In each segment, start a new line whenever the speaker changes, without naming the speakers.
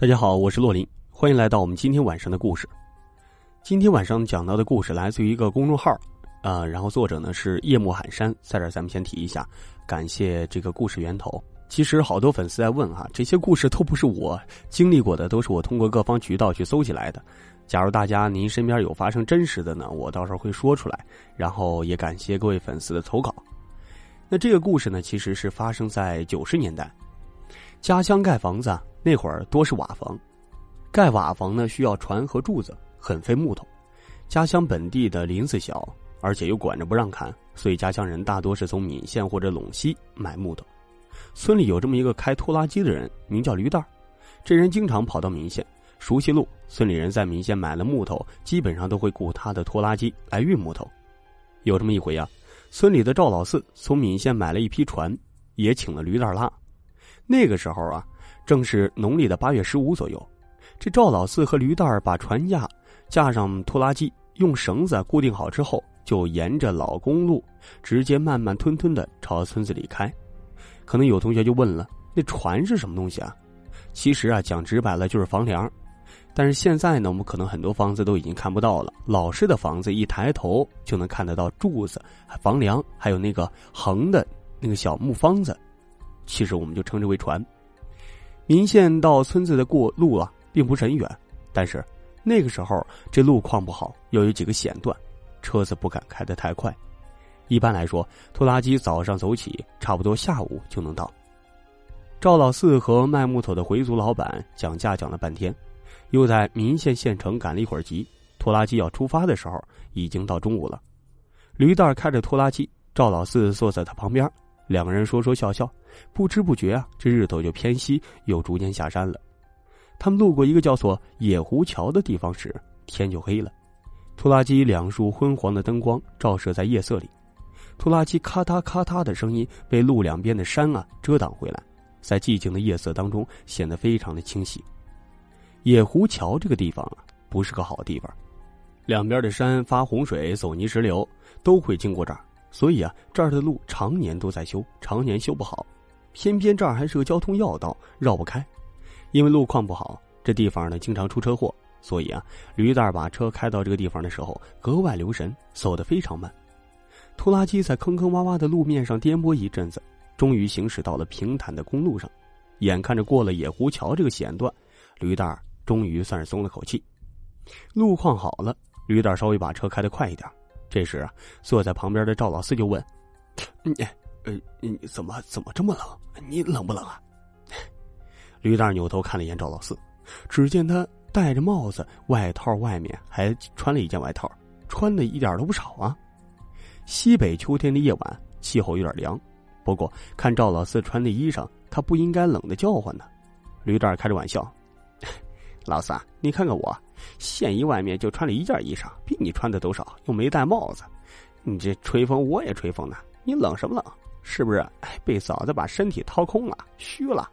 大家好，我是洛林，欢迎来到我们今天晚上的故事。今天晚上讲到的故事来自于一个公众号，啊，然后作者呢是夜幕寒山，在这咱们先提一下，感谢这个故事源头。其实好多粉丝在问哈，这些故事都不是我经历过的，都是我通过各方渠道去搜集来的。假如大家您身边有发生真实的呢，我到时候会说出来。然后也感谢各位粉丝的投稿。那这个故事呢，其实是发生在九十年代，家乡盖房子。那会儿多是瓦房，盖瓦房呢需要船和柱子，很费木头。家乡本地的林子小，而且又管着不让砍，所以家乡人大多是从闽县或者陇西买木头。村里有这么一个开拖拉机的人，名叫驴蛋儿。这人经常跑到闽县，熟悉路。村里人在闽县买了木头，基本上都会雇他的拖拉机来运木头。有这么一回啊，村里的赵老四从闽县买了一批船，也请了驴蛋拉。那个时候啊。正是农历的八月十五左右，这赵老四和驴蛋儿把船架架上拖拉机，用绳子固定好之后，就沿着老公路直接慢慢吞吞的朝村子里开。可能有同学就问了：那船是什么东西啊？其实啊，讲直白了就是房梁。但是现在呢，我们可能很多房子都已经看不到了。老式的房子一抬头就能看得到柱子、房梁，还有那个横的那个小木方子，其实我们就称之为船。民县到村子的过路啊，并不是很远，但是那个时候这路况不好，又有几个险段，车子不敢开得太快。一般来说，拖拉机早上走起，差不多下午就能到。赵老四和卖木头的回族老板讲价讲了半天，又在民县县城赶了一会儿集，拖拉机要出发的时候，已经到中午了。驴蛋开着拖拉机，赵老四坐在他旁边。两个人说说笑笑，不知不觉啊，这日头就偏西，又逐渐下山了。他们路过一个叫做野湖桥的地方时，天就黑了。拖拉机两束昏黄的灯光照射在夜色里，拖拉机咔嗒咔嗒的声音被路两边的山啊遮挡回来，在寂静的夜色当中显得非常的清晰。野湖桥这个地方啊，不是个好地方，两边的山发洪水，走泥石流，都会经过这儿。所以啊，这儿的路常年都在修，常年修不好。偏偏这儿还是个交通要道，绕不开。因为路况不好，这地方呢经常出车祸。所以啊，驴蛋把车开到这个地方的时候，格外留神，走得非常慢。拖拉机在坑坑洼洼的路面上颠簸一阵子，终于行驶到了平坦的公路上。眼看着过了野湖桥这个险段，驴蛋终于算是松了口气。路况好了，驴蛋稍微把车开得快一点。这时啊，坐在旁边的赵老四就问：“你，呃，你怎么怎么这么冷？你冷不冷啊？”驴蛋扭头看了一眼赵老四，只见他戴着帽子，外套外面还穿了一件外套，穿的一点都不少啊。西北秋天的夜晚，气候有点凉，不过看赵老四穿的衣裳，他不应该冷的叫唤呢。驴蛋开着玩笑：“老四，你看看我。”现衣外面就穿了一件衣裳，比你穿的都少，又没戴帽子。你这吹风，我也吹风呢。你冷什么冷？是不是？被嫂子把身体掏空了，虚了。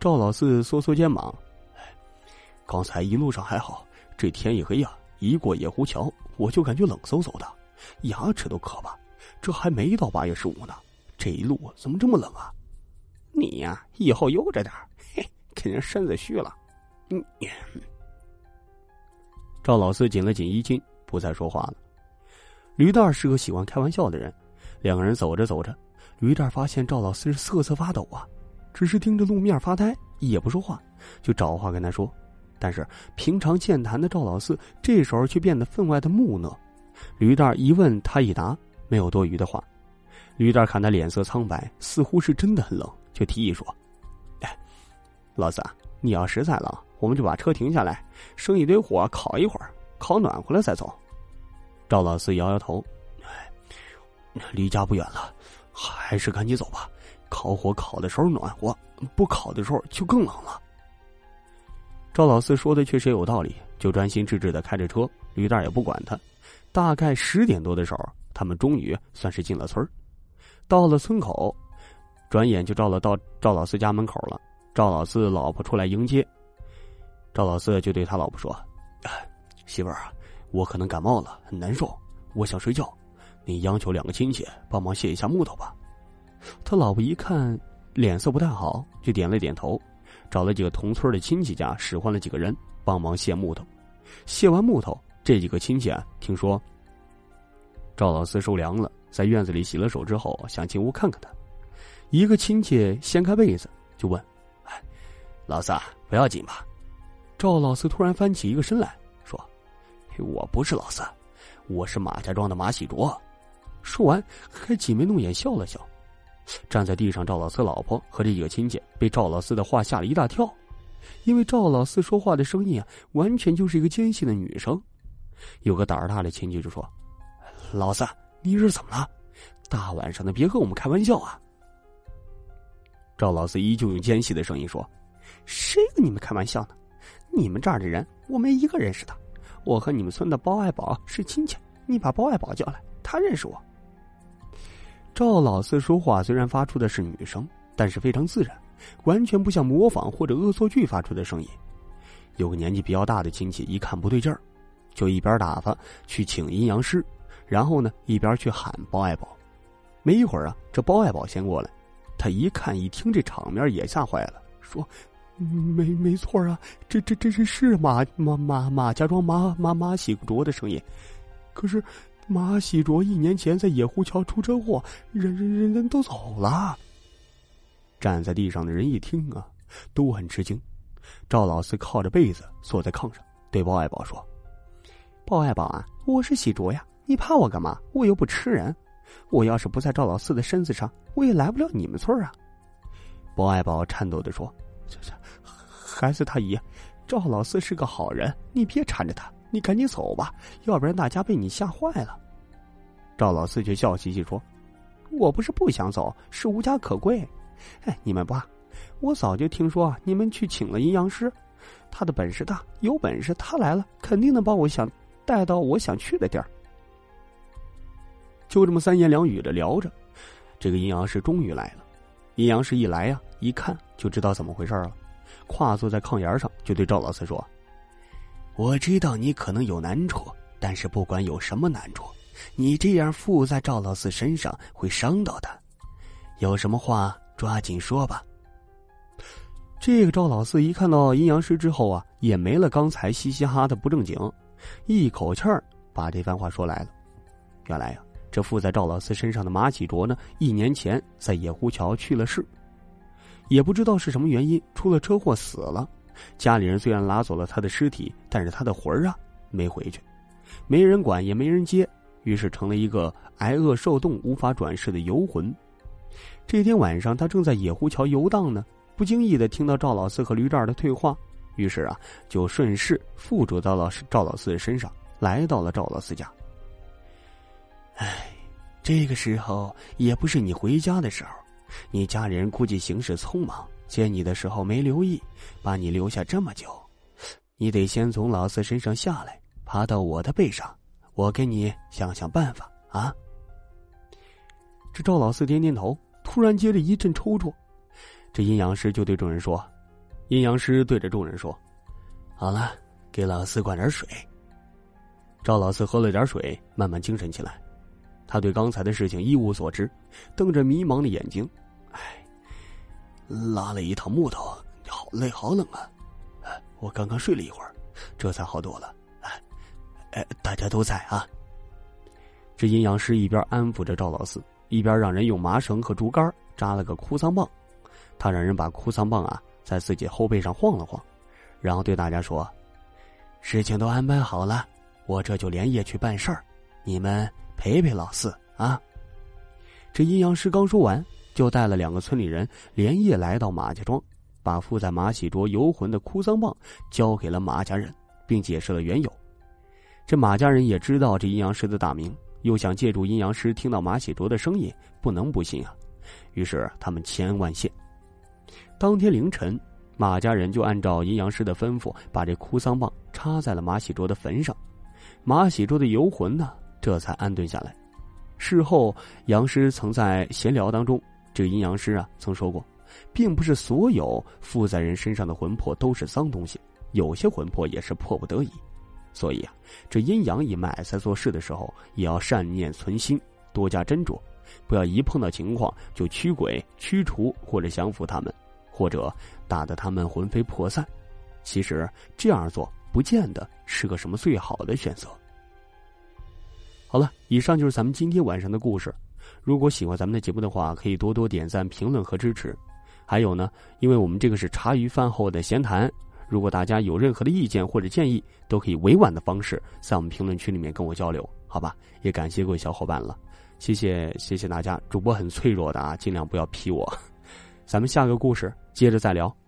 赵老四缩缩肩膀，刚才一路上还好，这天一黑呀，一过野湖桥，我就感觉冷飕飕的，牙齿都磕巴。这还没到八月十五呢，这一路怎么这么冷啊？你呀，以后悠着点嘿，肯定身子虚了。你。赵老四紧了紧衣襟，不再说话了。驴蛋是个喜欢开玩笑的人，两个人走着走着，驴蛋发现赵老四是瑟瑟发抖啊，只是盯着路面发呆，也不说话，就找话跟他说。但是平常健谈的赵老四这时候却变得分外的木讷。驴蛋一问他一答，没有多余的话。驴蛋看他脸色苍白，似乎是真的很冷，就提议说：“哎，老四，你要实在冷。”我们就把车停下来，生一堆火烤一会儿，烤暖和了再走。赵老四摇摇头：“离家不远了，还是赶紧走吧。烤火烤的时候暖和，不烤的时候就更冷了。”赵老四说的确实有道理，就专心致志的开着车。驴蛋也不管他。大概十点多的时候，他们终于算是进了村到了村口，转眼就到了到赵老四家门口了。赵老四老婆出来迎接。赵老四就对他老婆说：“媳妇儿啊，我可能感冒了，很难受，我想睡觉，你央求两个亲戚帮忙卸一下木头吧。”他老婆一看脸色不太好，就点了点头，找了几个同村的亲戚家，使唤了几个人帮忙卸木头。卸完木头，这几个亲戚，听说赵老四受凉了，在院子里洗了手之后，想进屋看看他。一个亲戚掀开被子就问：“哎，老四不要紧吧？”赵老四突然翻起一个身来说：“我不是老四，我是马家庄的马喜卓。”说完还挤眉弄眼笑了笑。站在地上，赵老四老婆和这几个亲戚被赵老四的话吓了一大跳。因为赵老四说话的声音啊，完全就是一个尖细的女声。有个胆儿大的亲戚就说：“老四，你是怎么了？大晚上的别和我们开玩笑啊！”赵老四依旧用尖细的声音说：“谁跟你们开玩笑呢？你们这儿的人，我没一个认识的。我和你们村的包爱宝是亲戚，你把包爱宝叫来，他认识我。”赵老四说话虽然发出的是女声，但是非常自然。完全不像模仿或者恶作剧发出的声音。有个年纪比较大的亲戚一看不对劲儿，就一边打发去请阴阳师，然后呢一边去喊包爱宝。没一会儿啊，这包爱宝先过来，他一看一听这场面也吓坏了，说：“没没错啊，这这这是是马马马马家庄马马马喜卓的声音。可是马喜卓一年前在野狐桥出车祸，人人人人都走了。”站在地上的人一听啊，都很吃惊。赵老四靠着被子坐在炕上，对包爱宝说：“包爱宝啊，我是喜卓呀，你怕我干嘛？我又不吃人。我要是不在赵老四的身子上，我也来不了你们村啊。”包爱宝颤抖的说：“这这，孩子他姨，赵老四是个好人，你别缠着他，你赶紧走吧，要不然大家被你吓坏了。”赵老四却笑嘻嘻说：“我不是不想走，是无家可归。”哎，你们吧，我早就听说你们去请了阴阳师，他的本事大，有本事他来了，肯定能把我想带到我想去的地儿。就这么三言两语的聊着，这个阴阳师终于来了。阴阳师一来呀，一看就知道怎么回事了，跨坐在炕沿上，就对赵老四说：“我知道你可能有难处，但是不管有什么难处，你这样附在赵老四身上会伤到他，有什么话？”抓紧说吧。这个赵老四一看到阴阳师之后啊，也没了刚才嘻嘻哈的不正经，一口气儿把这番话说来了。原来呀，这附在赵老四身上的马启卓呢，一年前在野狐桥去了世，也不知道是什么原因出了车祸死了。家里人虽然拉走了他的尸体，但是他的魂儿啊没回去，没人管也没人接，于是成了一个挨饿受冻、无法转世的游魂。这天晚上，他正在野狐桥游荡呢，不经意的听到赵老四和驴蛋的对话，于是啊，就顺势附着到了赵老四的身上，来到了赵老四家。哎，这个时候也不是你回家的时候，你家里人估计行事匆忙，接你的时候没留意，把你留下这么久，你得先从老四身上下来，爬到我的背上，我给你想想办法啊。这赵老四点点头，突然接着一阵抽搐。这阴阳师就对众人说：“阴阳师对着众人说，好了，给老四灌点水。”赵老四喝了点水，慢慢精神起来。他对刚才的事情一无所知，瞪着迷茫的眼睛：“哎，拉了一趟木头，好累，好冷啊！我刚刚睡了一会儿，这才好多了。哎，哎，大家都在啊。”这阴阳师一边安抚着赵老四。一边让人用麻绳和竹竿扎了个哭丧棒，他让人把哭丧棒啊在自己后背上晃了晃，然后对大家说：“事情都安排好了，我这就连夜去办事儿，你们陪陪老四啊。”这阴阳师刚说完，就带了两个村里人连夜来到马家庄，把附在马喜卓游魂的哭丧棒交给了马家人，并解释了缘由。这马家人也知道这阴阳师的大名。又想借助阴阳师听到马喜卓的声音，不能不信啊！于是他们千恩万谢。当天凌晨，马家人就按照阴阳师的吩咐，把这哭丧棒插在了马喜卓的坟上。马喜卓的游魂呢，这才安顿下来。事后，杨师曾在闲聊当中，这个阴阳师啊曾说过，并不是所有附在人身上的魂魄都是脏东西，有些魂魄也是迫不得已。所以啊，这阴阳一脉在做事的时候，也要善念存心，多加斟酌，不要一碰到情况就驱鬼、驱除或者降服他们，或者打得他们魂飞魄散。其实这样做不见得是个什么最好的选择。好了，以上就是咱们今天晚上的故事。如果喜欢咱们的节目的话，可以多多点赞、评论和支持。还有呢，因为我们这个是茶余饭后的闲谈，如果大家有任何的意见或者建议，都可以委婉的方式在我们评论区里面跟我交流，好吧？也感谢各位小伙伴了，谢谢谢谢大家。主播很脆弱的啊，尽量不要批我。咱们下个故事接着再聊。